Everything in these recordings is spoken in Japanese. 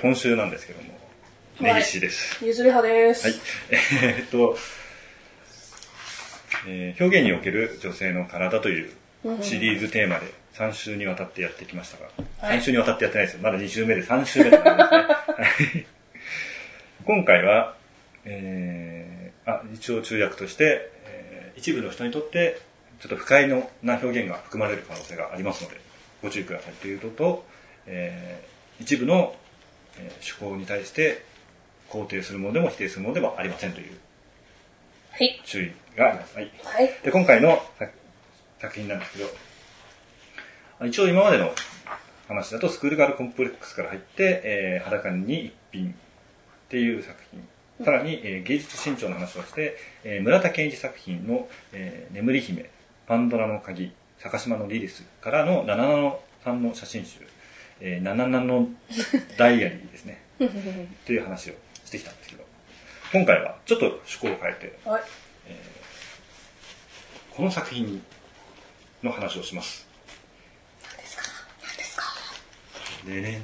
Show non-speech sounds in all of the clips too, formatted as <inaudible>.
今週なんですけども、根岸です。ゆずり派です。はい。<laughs> えーっと、えー表現における女性の体というシリーズテーマで3週にわたってやってきましたが、はい3週にわたってやってないですよ。まだ2週目で3週目となりますね。はい <laughs> 今回は、えーあ、一応中訳として、えー一部の人にとってちょっと不快のな表現が含まれる可能性がありますので、ご注意くださいということと、えー一部の、えー手法に対して肯定するものでも否定するものでもありませんというはい。注意があります。はい。はい。で、今回の作作品なんですけど、あ一応今までの話だとスクールガールコンプレックスから入って、えー裸に一品っていう作品。さらに、えー芸術新潮の話をして、えー村田健一作品の、えー眠り姫、パンドラの鍵、坂島のリリスからの七々さんの写真集、えー、のダイアリーですね。という話をしてきたんですけど、今回はちょっと趣向を変えて、はい。この作品の話をします。何ですか？何ですか？でね。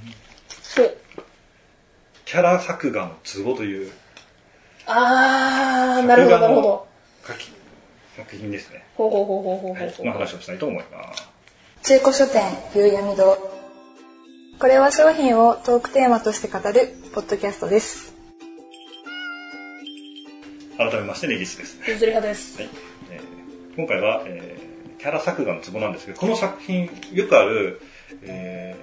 キャラ作画のツボというあー、なるほど、なるほど。作品ですね。ほうほうほうほうほうはい、ほう。の話をしたいと思います。中古書店夕闇堂これは商品をトークテーマとして語るポッドキャストです改めまして、根岸です。ゆずり派です。はいえー今回は、えーキャラ作画のツボなんですけど、この作品、よくある、え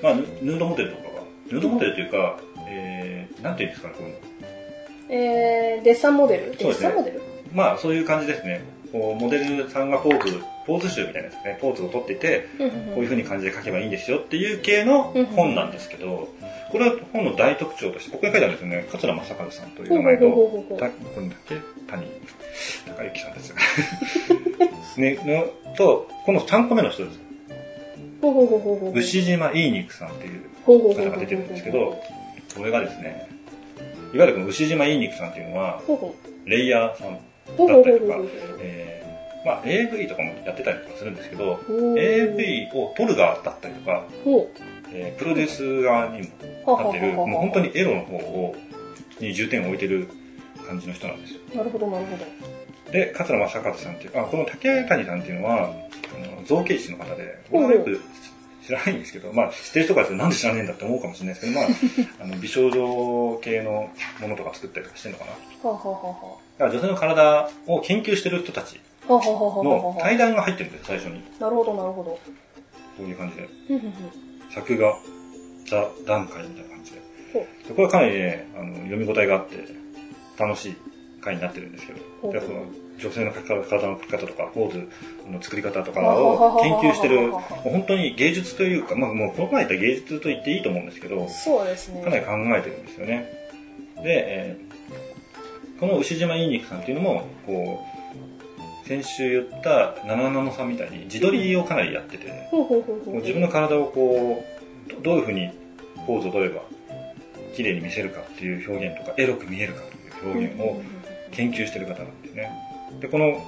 ーまあ、ヌヌードモデルとかは、ヌードモデルというか、えーなんていうんですかね、こういうのえー、デッサンモデル？デッそうですねサンモデル？まあ、そういう感じですね。こうモデルさんがポーズ、ポーズ集みたいなですね、ポーズを取っていて、うんうん。こういう風に感じで書けばいいんですよっていう系の本なんですけど、これは本の大特徴として、ここに書いてあるんですよね、桂正和さんという名前と、<laughs> ほうほうほうほう。ほうたこれだっけ谷高之さんですよ。ね、のと、この3個目の人です。牛島いい肉さんっていう方が出てるんですけど、これがですね、いわゆるこの牛島いい肉さんっていうのは、レイヤーさんだったりとかえーまあ、AV とかもやってたりとかするんですけど。AV を撮る側だったりとか、ほえープロデュース側にもなってる、もう本当にエロの方を、に重点を置いてる感じの人なんですよ。なるほど、なるほど。で、桂正和さんっていう、あ、この竹谷さんっていうのは、あの造形師の方で、僕はよく知らないんですけど、まあ、知ってる人からするとなんで知らねえんだって思うかもしれないですけど、まあ、あの美少女系のものとか作ったりとかしてるのかな。だははははから女性の体を研究してる人たち。の対談が入ってるんですよ、最初に。なるほど、なるほど。こういう感じで。作画、座談会みたいな感じで。こはかなりね、あの読み応えがあって、楽しい回になってるんですけど、その女性の描き方体の描き方とか、ポーズの作り方とかを研究してる、もう本当に芸術というか、まあもうこの前言った芸術と言っていいと思うんですけど、そうですね。かなり考えてるんですよね。で、えーこの牛島いい肉さんっていうのも、こう、先週言った七々さんみたいに自撮りをかなりやってて、ほう自分の体をこうどどういうふうにポーズを取れば綺麗に見せるかっていう表現とかエロく見えるかという表現を研究してる方なんですね。でこの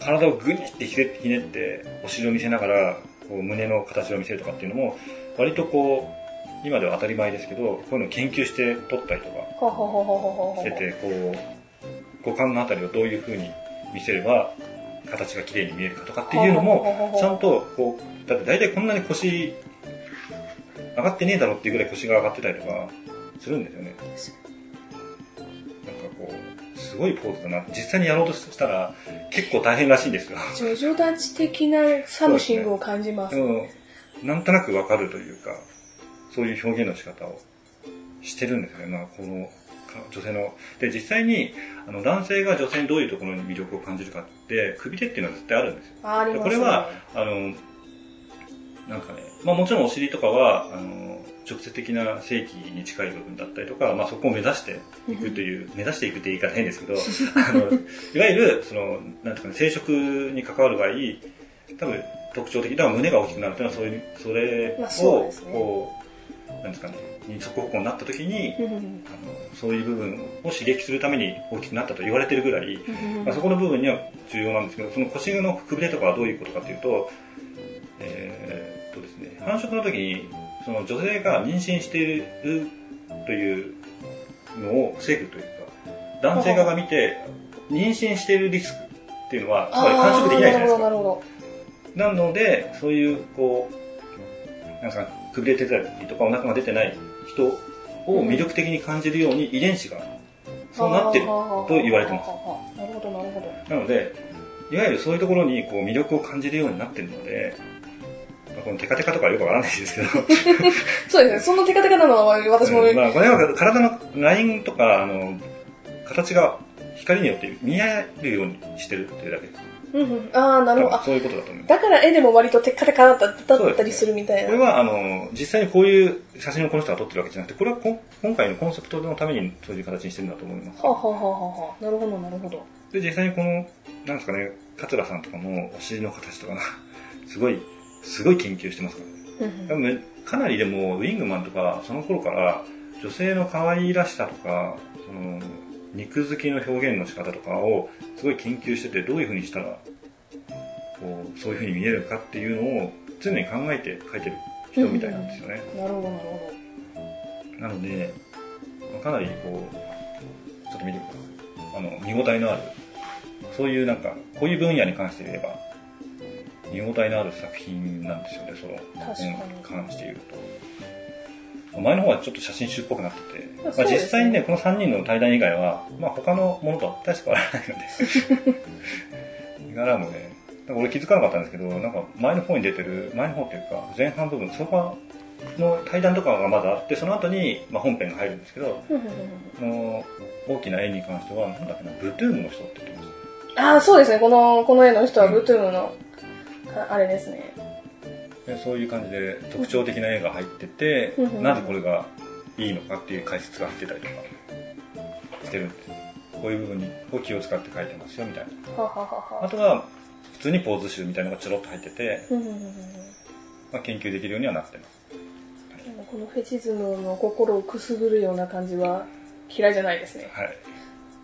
体をグニってひねひねってお尻を見せながらこう胸の形を見せるとかっていうのも割とこう今では当たり前ですけどこういうのを研究して撮ったりとか。しててこう股間のあたりをどういうふうに見せれば形が綺麗に見えるかとかっていうのもちゃんとこうだって大体こんなに腰上がってねえだろっていうぐらい腰が上がってたりとかするんですよね。なんかこうすごいポーズだな実際にやろうとしたら結構大変らしいんですよ。ジョジョ立ち的な something を感じます。でもなんとなくわかるというかそういう表現の仕方をしてるんですよね、まあ、このか女性の。で実際にあの男性が女性にどういうところに魅力を感じるかって首手っていうのは絶対あるんですよ。あありますね。でこれは、あの、なんかね、まあもちろんお尻とかは、あの、直接的な正規に近い部分だったりとか、まあそこを目指していくという、目指していくって言い方変ですけど、<laughs> あの、いわゆる、その、なんていうかね、生殖に関わる場合、多分特徴的な胸が大きくなるっていうのはそういう、それを、こう、なんですかね、二足歩行になった時に、あのそういう部分を刺激するために大きくなったと言われてるぐらい、まあ、そこの部分には重要なんですけど、その腰のくびれとかはどういうことかというと、えーっとですね、繁殖の時にその女性が妊娠しているというのを防ぐというか、男性側が見て、妊娠しているリスクっていうのは、つまり感触できないじゃないですか。なので、そういう、こう、なんですか、くびれてたりとかお腹が出てない人を魅力的に感じるように遺伝子がそうなってると言われてます。なるほど、なるほど。なので、いわゆるそういうところにこう魅力を感じるようになってるので、まあ、このテカテカとかよくわからないですけど。<laughs> そうですね。そんなテカテカなのは私も、うんまあ、これは体のラインとか、あの、形が光によって見えるようにしてるっていうだけです。うんうん。ああ、なるほど。そういうことだと思います。だから絵でも割とテッカテカだっただったりするみたいな。これは、あの、実際にこういう写真をこの人が撮ってるわけじゃなくて、これはこ今回のコンセプトのためにそういう形にしてるんだと思います。はあ、はあはあはあ、なるほど、なるほど。で、実際にこの、なんですかね、桂さんとかもお尻の形とかが、<laughs> すごい、すごい研究してますからね。多分かなりでも、ウィングマンとか、その頃から、女性の可愛らしさとか、その、肉付きの表現の仕方とかを、すごい研究してて、どういう風にしたら、こう、そういう風に見えるかっていうのを、常に考えて描いてる人みたいなんですよね。なるほど、なるほなので、まあかなりこう、ちょっと見てください。あの、見応えのある、そういうなんか、こういう分野に関して言えば、見応えのある作品なんですよね、その本に関して言うと。前の方はちょっと写真集っぽくなってて、まあ、実際にね、この3人の対談以外は、まあ他のものとは大して変わらないので、<laughs> 絵柄もね、俺気づかなかったんですけど、なんか前の方に出てる、前の方っていうか、前半部分、そこの対談とかがまだあって、その後に、まあ、本編が入るんですけど、の大きな絵に関しては、なんだっけな、ブトゥームの人って言ってました。ああ、そうですね。この、この絵の人はブトゥームの、ああれですね。でそういう感じで特徴的な絵が入ってて、うんなぜこれがいいのかっていう解説が入ってたりとかしてるんですよ。こういう部分にを気を使って描いてますよみたいな。はははは。あとは、普通にポーズ集みたいなのがちょろっと入ってて、まあ、研究できるようにはなってます。このフェチズムの心をくすぐるような感じは嫌いじゃないですね。はい。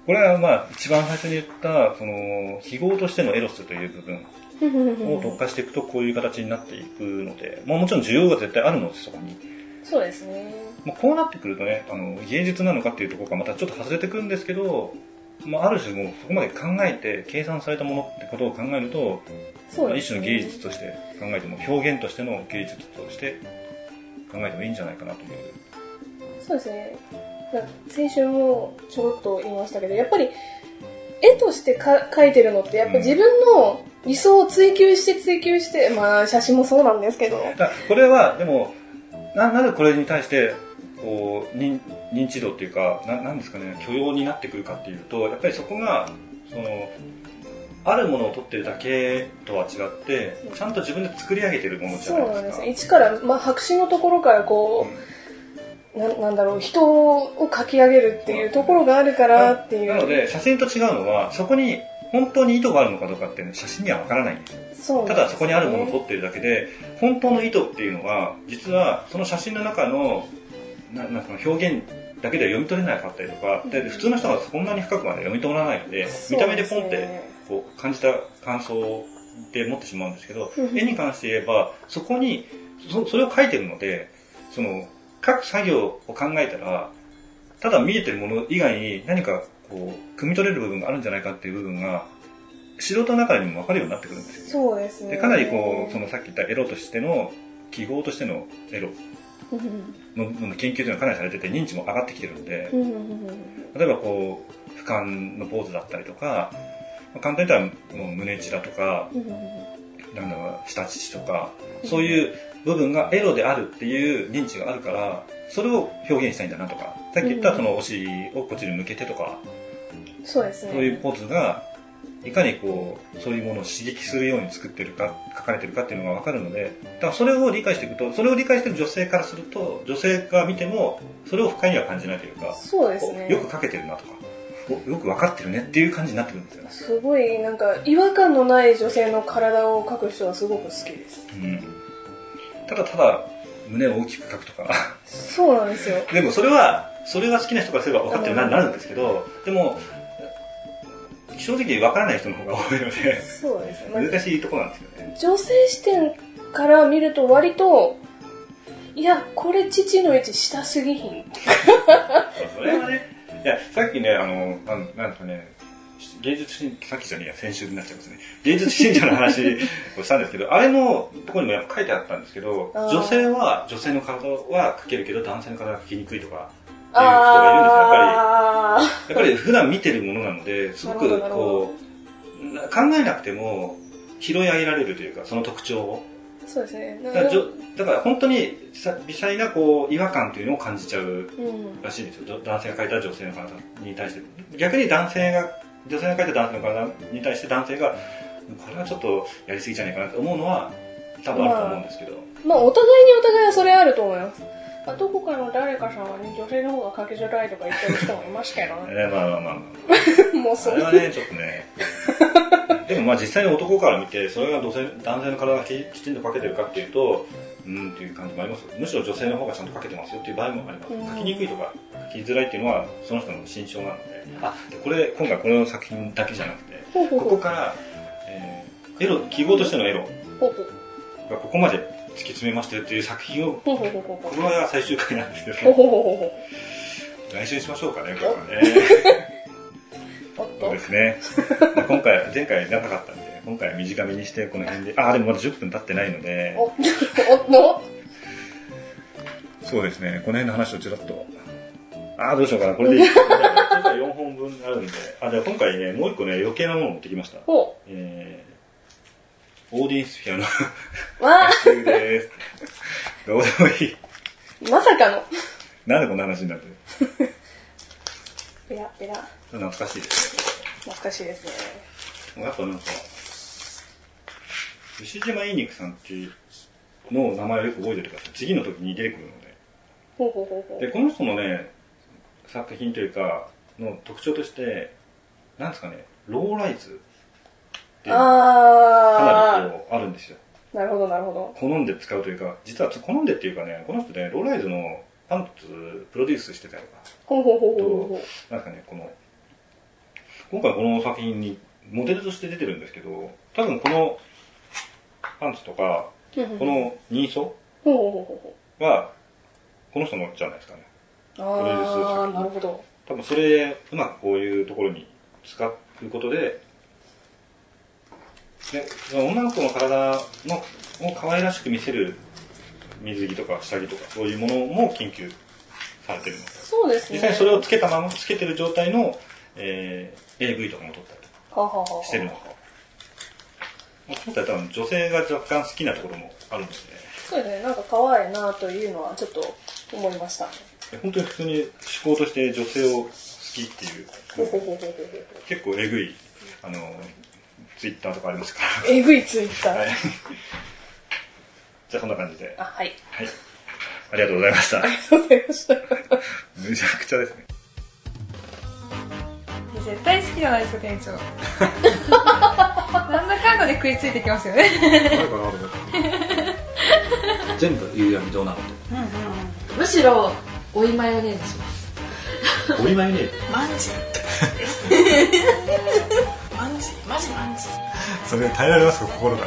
これはまあ、一番最初に言った、その、記号としてのエロスという部分を <laughs> 特化していくと、こういう形になっていくので、まあもちろん需要が絶対あるのです、そこに。そうですね。まあ、こうなってくるとね、あの、芸術なのかっていうところがまたちょっと外れてくるんですけど、まあ、ある種もうそこまで考えて計算されたものってことを考えると、まあ。一種の芸術として考えても、表現としての芸術として考えてもいいんじゃないかなという。そうですね。な先週もちょろっと言いましたけど、やっぱり絵としてか描いてるのって、やっぱり自分の理想を追求して追求して、まあ写真もそうなんですけど、これは、でも、な、なぜこれに対して、こう、認認知度っていうか、ななんですかね、許容になってくるかっていうと、やっぱりそこが、その、あるものを取ってるだけとは違って、ちゃんと自分で作り上げてるものじゃそうないですか。なんですね。一から、まあ白紙のところからこう、ななんだろう、人を描き上げるっていうところがあるからっていう。なので、写真と違うのは、そこに本当に意図があるのかどうかっていうのは写真にはわからないんですよ。ね。ただそこにあるものを撮ってるだけで、本当の意図っていうのは、実はその写真の中の、ななんか表現だけでは読み取れなかったりとか、で普通の人がそんなに深くまで読み取らないので、見た目でポンってこう感じた感想で持ってしまうんですけど、うん。絵に関して言えば、そこにそ、それを書いてるので、その、書く作業を考えたら、ただ見えてるもの以外に何かこう、汲み取れる部分があるんじゃないかっていう部分が、素人の中にも分かるようになってくるんですよ。そうですね。でかなりこう、そのさっき言ったエロとしての、記号としてのエロうんのの研究というのはかなりされてて、認知も上がってきてるんで例えばこう、俯瞰のポーズだったりとか、まあ簡単に言ったらもう胸チラとか、なんだろう、下乳とか、そういう部分がエロであるっていう認知があるから、それを表現したいんだなとか、さっき言ったそのお尻をこっちに向けてとか、そうですね。そういうポーズが、いかにこう、そういうものを刺激するように作ってるか、書かれてるかっていうのがわかるので、だからそれを理解していくと、それを理解してる女性からすると、女性が見ても、それを不快には感じないというか、そうですね。よく書けてるなとか、およくわかってるねっていう感じになってくるんですよね。すごい、なんか、違和感のない女性の体を描く人はすごく好きです。うん。ただただ、胸を大きく書くとか、そうなんですよ。でもそれは、それが好きな人からすれば分かってるななるんですけど、でも、正直分からない人の方が多いので、そうですね。まあ難しいところなんですよね。女性視点から見ると割と、いや、これ父の位置下すぎひん。それはね、いや、さっきね、あの、なんなんかね、芸術信、さっきじゃねえや、先週になっちゃいますね。芸術信者の話をしたんですけど、<laughs> あれのところにもやっぱ書いてあったんですけど、女性は、女性の体は描けるけど、男性の体は描きにくいとか、人がいるんですよ、やっぱり。あやっぱり普段見てるものなので、すごくこう、な考えなくても拾い上げられるというか、その特徴を。ーそうですね。だからじょだから本当にさ微細なこう違和感というのを感じちゃううん。らしいんですよ。ど男性が描いた女性の体に対して。逆に男性が、女性が描いた男性の体に対して男性が、これはちょっとやりすぎじゃないかなと思うのは多分あると思うんですけど。まあ、お互いにお互いはそれあると思います。まあ、どこかの誰かさんに女性の方が書きづらいとか言ってる人もいますけどね。<laughs> えーまあまあまあまあ。<laughs> もうそあれはね、ちょっとね。でもまあ実際に男から見て、それが女性男性の体がききちんと描けてるかっていうと、うんっていう感じもあります。むしろ女性の方がちゃんと描けてますよっていう場合もあります。うん描きにくいとか描きづらいっていうのはその人の心象なので。あ、でこれ、今回この作品だけじゃなくて、ここから、えーエロ、記号としてのエロがここまで突き詰めましたよっていう作品を、これが最終回なんですけど、来週にしましょうかね、これはね。そうですね。まあ今回、前回長かったんで、今回は短めにして、この辺で、あ、でもまだ10分経ってないので、お、<laughs> おっと。そうですね、この辺の話をちらっと、あーどうしようかな、これでいい。今回4本分あるんで、あ、じゃあ今回ね、もう一個ね、余計なものを持ってきました。ほえー、オーディエンスフィアのう。わあ集です。どうでもいい。まさかの。なんでこんな話になってる？ペラペラ。懐かしいです懐かしいですね。ね。やっぱなんか、牛島いい肉さんっていうの名前をよく覚えててください。次の時に出てくるので。ほうほうほうほで、う。この人のね、作品というか、の特徴として、なんですかね、ローライズっていうのがかなりあこうあるんですよ。ー。なるほどなるほど。好んで使うというか、実は好んでっていうかね、この人ね、ローライズのパンツプロデュースしてたりとか、ほうほうほうほうほう。なんかね、この、今回この作品にモデルとして出てるんですけど、多分このパンツとか、このニーソは、この人のじゃないですかね。プロデュース作品なるほど。多分それ、うまくこういうところに使うことで、で女の子の体のを可愛らしく見せる水着とか下着とかそういうものも研究されてるので、そうですね。実際にそれをつけたまま、つけてる状態の、えー AV とかも撮ったりとかしてるので、まあ今回多分女性が若干好きなところもあるので、そうですね。なんか可愛いなというのはちょっと思いました。本当に普通に思考として女性を好きっていう結構えぐい、あの、ツイッターとかありますか？ら。えぐいツイッター。はい。じゃあそんな感じで。あ、はい。はい。ありがとうございました。ありがとうございました。むちゃくちゃですね。絶対好きじゃないですか、店長。<laughs> なんだかんだで食いついてきますよね。あるかなと思って。全部夕闇堂なのむしろ追いマヨネーズしますと。お祝いね。マンジ <laughs> マンジマジマンジそれ耐えられますか、心が。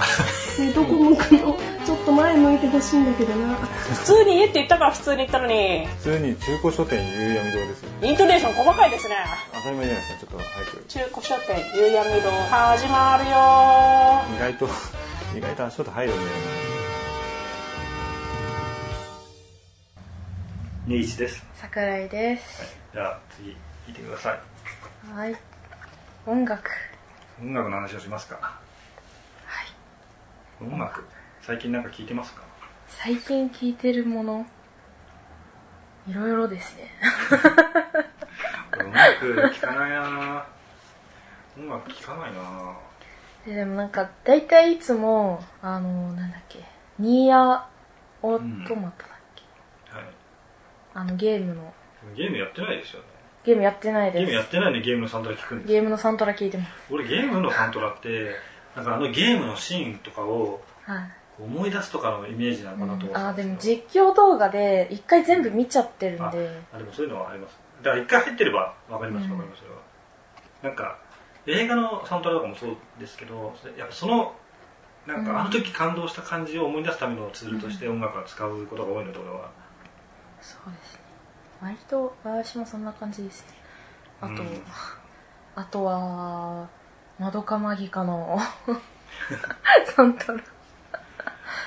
どこ向くのちょっと前向いてほしいんだけどな。普通に家って言ったから普通に言ったのに、普通に中古書店夕闇堂ですよ。イントネーション細かいですね。当たり前じゃないですか、ちょっと早く。中古書店、夕闇堂、始まるよ意外と、<laughs> 意外と足音入るんだよな。21です。桜井です。じゃあ次、聞いてください。はい。音楽。音楽の話をしますか。はい。音楽、最近なんか聞いてますか？最近聴いてるもの、いろいろですね。音楽聞かないな音楽聞かないなででもなんか、大体いつも、あの、なんだっけ、ニーヤオートマタだっけ、はい。あの、ゲームの、ゲームやってないですよね。ゲームやってないゲームです。やってないのにゲームのサントラ聞くんですゲームのサントラ聞いてます。俺ゲームのサントラって、なんかあのゲームのシーンとかをはい。思い出すとかのイメージなのかなと思ってたあー、んでですも実況動画で一回全部見ちゃってるんで、あでもそういうのはあります。だから一回入ってればわかりますうんわかりますそれは。なんか映画のサントラとかもそうですけどやっぱそのなんかあの時感動した感じを思い出すためのツールとして音楽は使うことが多いので俺は。そうですね。割と私もそんな感じですね。あと、うん。あとはまどかマギカの。サンタラ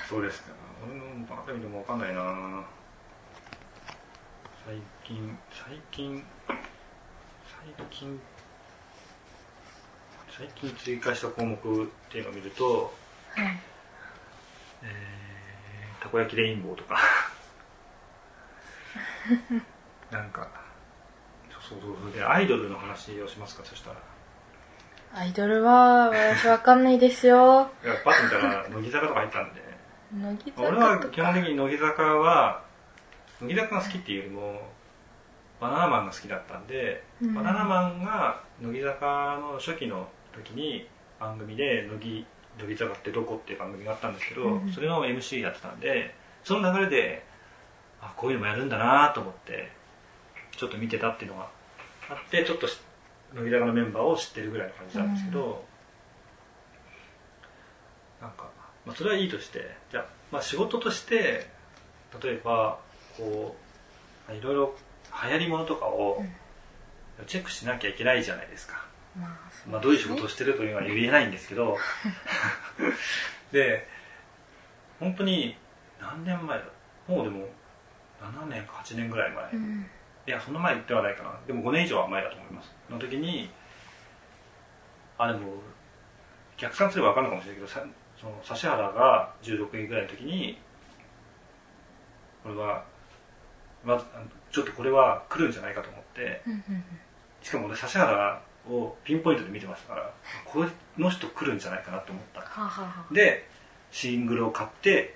そうですか俺のバカ見ても分かんないな。最近最近最近最近追加した項目っていうのを見ると、はい。えーたこ焼きレインボーとか。<laughs> なんかそうそうそう。でアイドルの話をしますかそしたらアイドルは私わかんないですよ。いやパッと見たら乃木坂とか入ったんで。乃木俺は坂基本的に乃木坂は乃木坂が好きっていうよりもバナナマンが好きだったんで、うん。バナナマンが乃木坂の初期の時に番組で乃木乃木坂ってどこっていう番組があったんですけど、うん。それの MC やってたんでその流れであこういうのもやるんだなと思ってちょっと見てたっていうのがあってちょっとし乃木坂のメンバーを知ってるぐらいの感じなんですけど、なんか、まあ、それはいいとしてじゃあ、まあ、仕事として例えばこういろいろ流行りものとかをチェックしなきゃいけないじゃないですか、うまあ、どういう仕事をしてるというのは言えないんですけど。<laughs> で本当に何年前だもうでも7年か8年ぐらい前、うんいやそんな前ではないかな。でも5年以上は前だと思います。の時にあでも逆算すれば分かるのかもしれないけどさその指原が16位ぐらいの時にこれはまちょっとこれは来るんじゃないかと思ってしかも俺指原をピンポイントで見てましたからこの人来るんじゃないかなと思った。でシングルを買って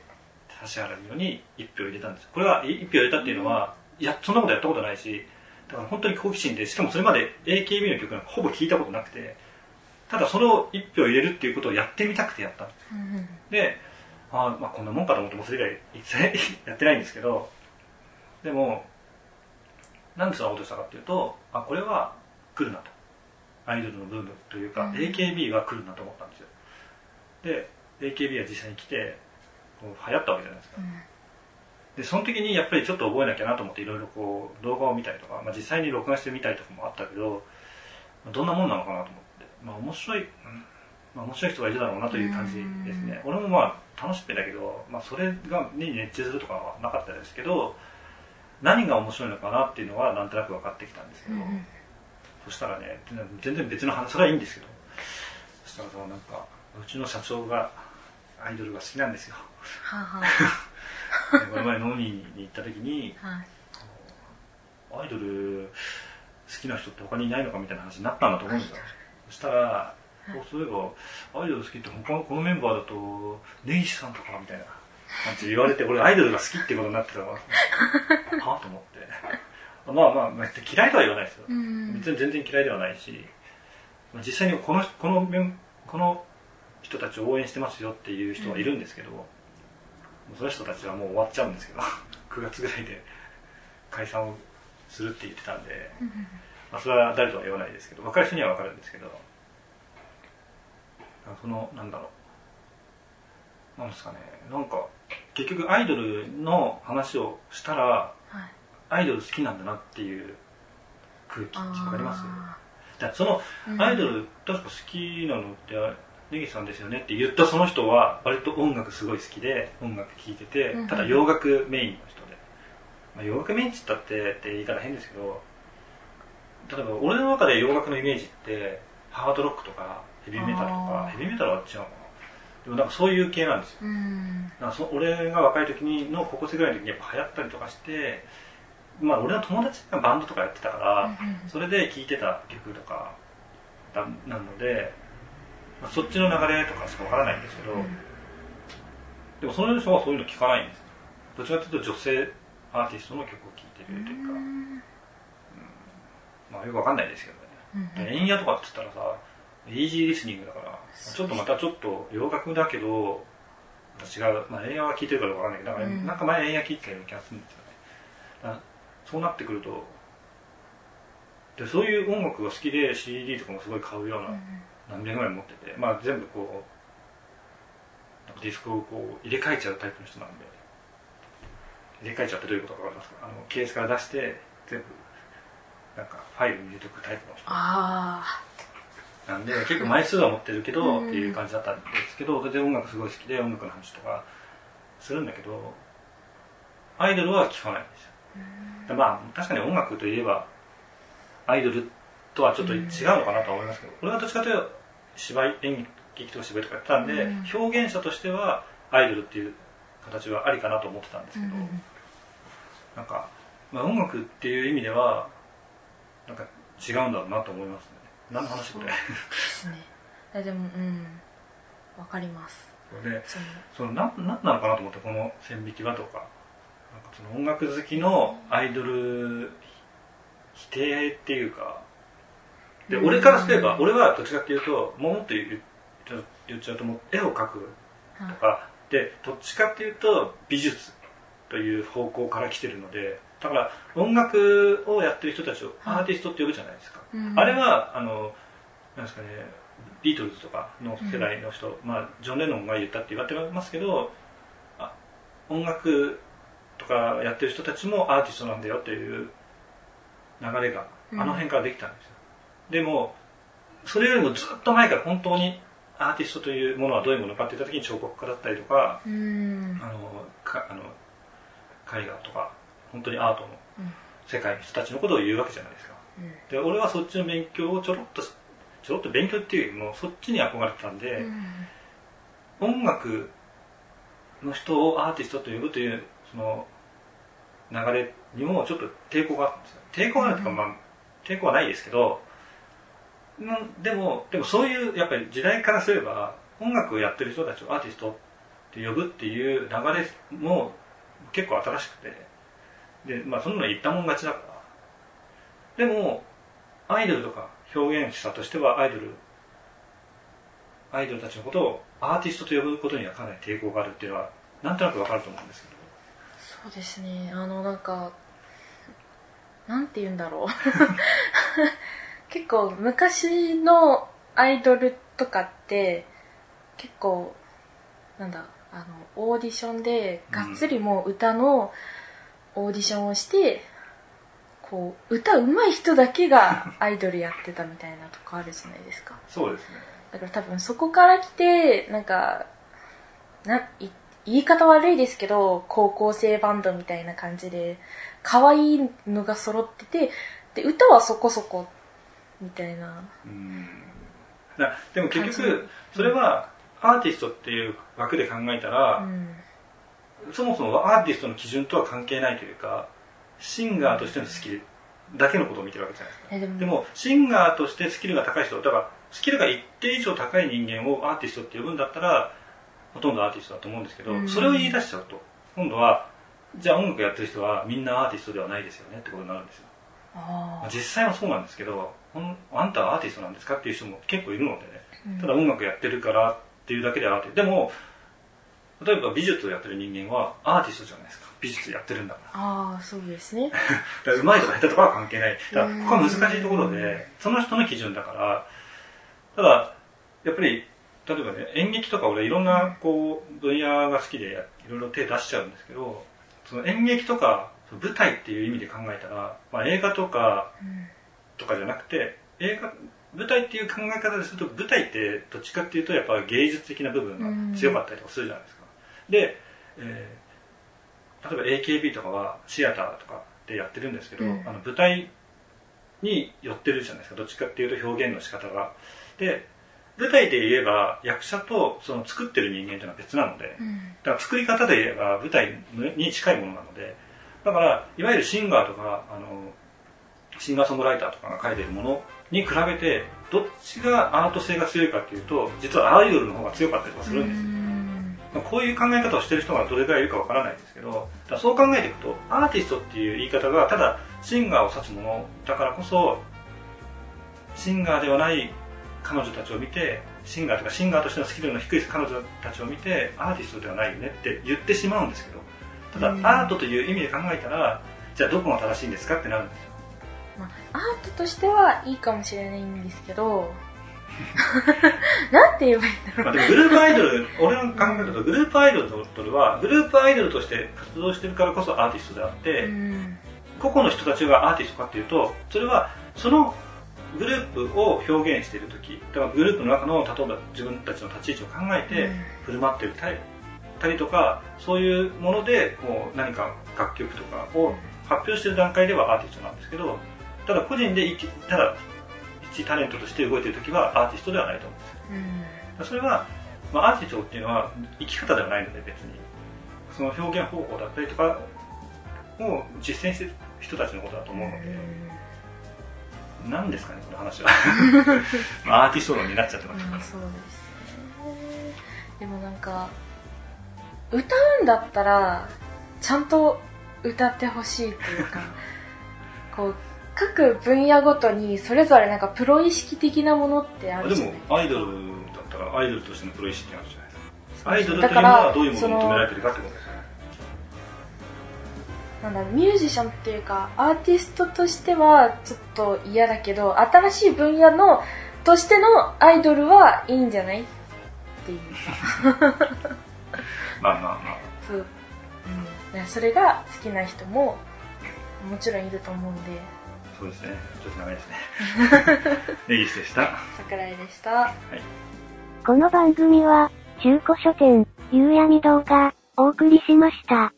指原美乃に1票入れたんです。これは1票入れたっていうのは、いやそんなことやったことないしだから本当に好奇心でしかもそれまで AKB の曲なんかほぼ聴いたことなくてただそれを1票入れるっていうことをやってみたくてやった。んですうんうん。であーまあこんなもんかと思ってもうそれ以来一切やってないんですけどでもなんでそんなことしたかっていうとあこれは来るなと。アイドルのブームというか、うん。AKB は来るなと思ったんですよ。で AKB は実際に来てこう流行ったわけじゃないですか。うんでその時にやっぱりちょっと覚えなきゃなと思っていろいろこう動画を見たりとか、まあ、実際に録画してみたりとかもあったけどまあどんなもんなのかなと思って。まあ面白い、うんまあ、面白い人がいるだろうなという感じですね。俺もまあ楽しくてだけど、まあ、それがに熱中するとかはなかったですけど何が面白いのかなっていうのはなんとなく分かってきたんですけど、うんそしたらね全然別の話それはいいんですけど。そしたらさなんかうちの社長がアイドルが好きなんですよ。はあはで <laughs> この前飲みに行った時にあはい。アイドル好きな人って他にいないのかみたいな話になったんだと思うんですよ、そしたら、おそういえばアイドル好きって他のこのメンバーだと根岸さんとかみたいな感じで言われて俺アイドルが好きってことになってたから <laughs> はあと思って。まあまあまあ嫌いとは言わないですよ、うん。別に全然嫌いではないし、まあ実際にこのこのこの人たちを応援してますよっていう人はいるんですけど、もうその人たちはもう終わっちゃうんですけど <laughs> 9月ぐらいで解散をするって言ってたんで、まあ、それは誰とは言わないですけど分かる人には分かるんですけどあそのなんだろう。なんですかね。なんか結局アイドルの話をしたらはい。アイドル好きなんだなっていう空気あーわかりますだそのうん。アイドル確か好きなのってネギさんですよねって言ったその人は割と音楽すごい好きで音楽聴いててうんただ洋楽メインの人で、まあ、洋楽メインって言ったってって言い方変ですけど例えば俺の中で洋楽のイメージってハードロックとかヘビーメタルとかヘビーメタルは違うのかな。でもなんかそういう系なんですよ。うん。なんかそ俺が若い時にの高校生ぐらいの時にやっぱ流行ったりとかしてまあ俺の友達がバンドとかやってたから、それで聴いてた曲とかだなので、まあ、そっちの流れとかしかわからないんですけど、でもその人はそういうの聞かないんですどちらかというと女性アーティストの曲を聴いてるというか、まあよくわかんないですけどね、で円屋とかって言ったらさイージーリスニングだからちょっとまたちょっと洋楽だけど違う、まあ、円屋は聴いてるかどうかわかんないけどなんか,、うん。なんか前円屋聴いてたような気がするんですよね。そうなってくるとでそういう音楽が好きで CD とかもすごい買うような、何百枚持ってて、まあ、全部こディスクをこう入れ替えちゃうタイプの人なんで入れ替えちゃうってどういうことかわかりますか？あのケースから出して全部なんかファイルに入れておくタイプの人。あなんで結構枚数は持ってるけどうん。っていう感じだったんですけどそれで音楽すごい好きで音楽の話とかするんだけどアイドルは聞かないんですよ。でまあ確かに音楽といえばアイドルとはちょっと違うのかなとは思いますけど俺はどっちかというと芝居演劇とか芝居とかやってたんで、うん表現者としてはアイドルっていう形はありかなと思ってたんですあ。けど、なんか、まあ、音楽っていう意味ではなんか違うんだろうなと思いますね何の話これ？ですね。えでも、うん。わかります。でそのそのなんなんなのかなと思ってこの線引きはとかなんかその音楽好きのアイドル否定っていうかでうん俺からすれば俺はどっちかっていうともうもっと言っちゃうともう絵を描くとかでどっちかっていうと美術という方向から来てるのでだから音楽をやってる人たちをアーティストって呼ぶじゃないですか、うん。あれはあのなんですかねビートルズとかの世代の人、まあ、ジョン・レノンが言ったって言われてますけどあ音楽とかやってる人たちもアーティストなんだよという流れがあの辺からできたんですよ、でもそれよりもずっと前から本当にアーティストというものはどういうものかって言った時に彫刻家だったりとかうん。あのかあの絵画とか本当にアートのうん。世界の人たちのことを言うわけじゃないですか。うん。で俺はそっちの勉強をちょろっとちょろっと勉強っていうよりもそっちに憧れてたんで、音楽の人をアーティストと呼ぶというその流れにもちょっと抵抗があったんですよ。抵抗があるというか、うん。まあ抵抗はないですけどうんでもでもそういうやっぱり時代からすれば音楽をやってる人たちをアーティストって呼ぶっていう流れも結構新しくてでまあそんなの言ったもん勝ちだからでもアイドルとか表現者としてはアイドルアイドルたちのことをアーティストと呼ぶことにはかなり抵抗があるっていうのはなんとなくわかると思うんですけどそうですね。あの、なんか、なんて言うんだろう。結構、昔のアイドルとかって、結構、なんだ、あの、オーディションで、がっつりもう歌のオーディションをして、こう、歌うまい人だけがアイドルやってたみたいなとこあるじゃないですか。そうですねだから多分そこから来て、なんか、ない言い方悪いですけど、高校生バンドみたいな感じで、可愛いのが揃ってて、で、歌はそこそこ、みたいな。うん。だでも結感局それはアーティストっていう枠で考えたうら、ん。そもそもアーティストの基準とは関係ないというかシンガーとしてのスキルだけのことを見てるわけじゃないですか。えでも。でもシンガーとしてスキルが高い人だからスキルが一定以上高い人間をアーティストって呼ぶんだったらほとんどアーティストだと思うんですけど、うん。それを言い出しちゃうと今度はじゃあ音楽やってる人はみんなアーティストではないですよねってことになるんですよまああ実際はそうなんですけどあんたはアーティストなんですかっていう人も結構いるのでねあ。ただ音楽やってるからっていうだけでアーティストでも例えば美術をやってる人間はアーティストじゃないですか美術やってるんだからああ、そうですね。<laughs> だから上手いとか下手とかは関係ない。だからここは難しいところで、その人の基準だから、ただ、やっぱり、例えばね、演劇とか俺いろんなこう分野が好きでいろいろ手出しちゃうんですけど、その演劇とか舞台っていう意味で考えたら、まあ、映画とかうん。とかじゃなくて、映画、舞台っていう考え方ですると、舞台ってどっちかっていうとやっぱ芸術的な部分が強かったりとかするじゃないですか。で、えー例えば AKB とかはシアターとかでやってるんですけど、うんあの舞台に寄ってるじゃないですか。どっちかっていうと表現の仕方が。で、舞台で言えば役者とその作ってる人間というのは別なので、うん。だから作り方で言えば舞台に近いものなのでだからいわゆるシンガーとかあのシンガーソングライターとかが書いてるものに比べてどっちがアート性が強いかっていうと実はアイドルの方が強かったりとかするんですよ、まあこういう考え方をしてる人がどれくらいいるかわからないんですけどそう考えていくとアーティストっていう言い方がただシンガーを指すものだからこそシンガーではない彼女たちを見てシンガーとかシンガーとしてのスキルの低い彼女たちを見てアーティストではないよねって言ってしまうんですけどただうんアートという意味で考えたらじゃあどこが正しいんですかってなるんですよまあ、アートとしてはいいかもしれないんですけど、<laughs> なんて言えばいいんだろう。まあ、グループアイドル、<laughs> 俺の考えだとグループアイドルは、グループアイドルとして活動してるからこそアーティストであって、うん。個々の人たちがアーティストかっていうと、それはそのグループを表現している時だからグループの中の例えば自分たちの立ち位置を考えてうん振る舞っていたりたりとかそういうものでもう何か楽曲とかを発表している段階ではアーティストなんですけどただ個人で一ただ一タレントとして動いている時はアーティストではないと思うんですよ。うん。それは、まあ、アーティストっていうのは生き方ではないので別に。その表現方法だったりとかを実践してる人たちのことだと思うので、何ですかねこの話は。<laughs> まあアーティスト論になっちゃってますうん、そうですね。でもなんか、歌うんだったら、ちゃんと歌ってほしいというか、<laughs> こう、各分野ごとにそれぞれなんかプロ意識的なものってあるでじゃない。もアイドルだったらアイドルとしてのプロ意識ってあるじゃない。ですかアイドルというだからのはどういうものを求められてるかってことですよね。なんだミュージシャンっていうかアーティストとしてはちょっと嫌だけど新しい分野のとしてのアイドルはいいんじゃないっていうまあまあまあそう、うん、ねそれが好きな人ももちろんいると思うんで。そうですね。ちょっと長いですね。<laughs> ネギスでした。桜井でした。この番組は、中古書店、夕闇堂がお送りしました。